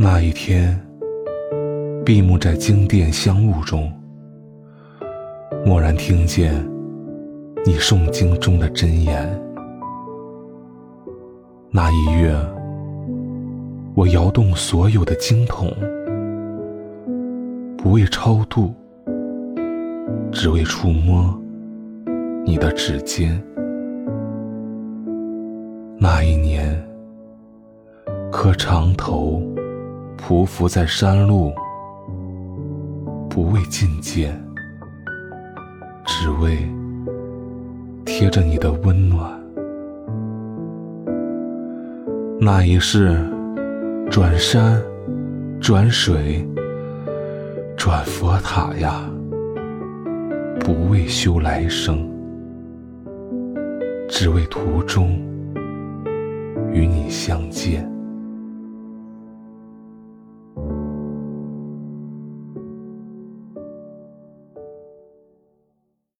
那一天，闭目在经殿香雾中，蓦然听见你诵经中的真言。那一月，我摇动所有的经筒，不为超度，只为触摸你的指尖。那一年，磕长头。匍匐在山路，不为觐见，只为贴着你的温暖。那一世，转山，转水，转佛塔呀，不为修来生，只为途中与你相见。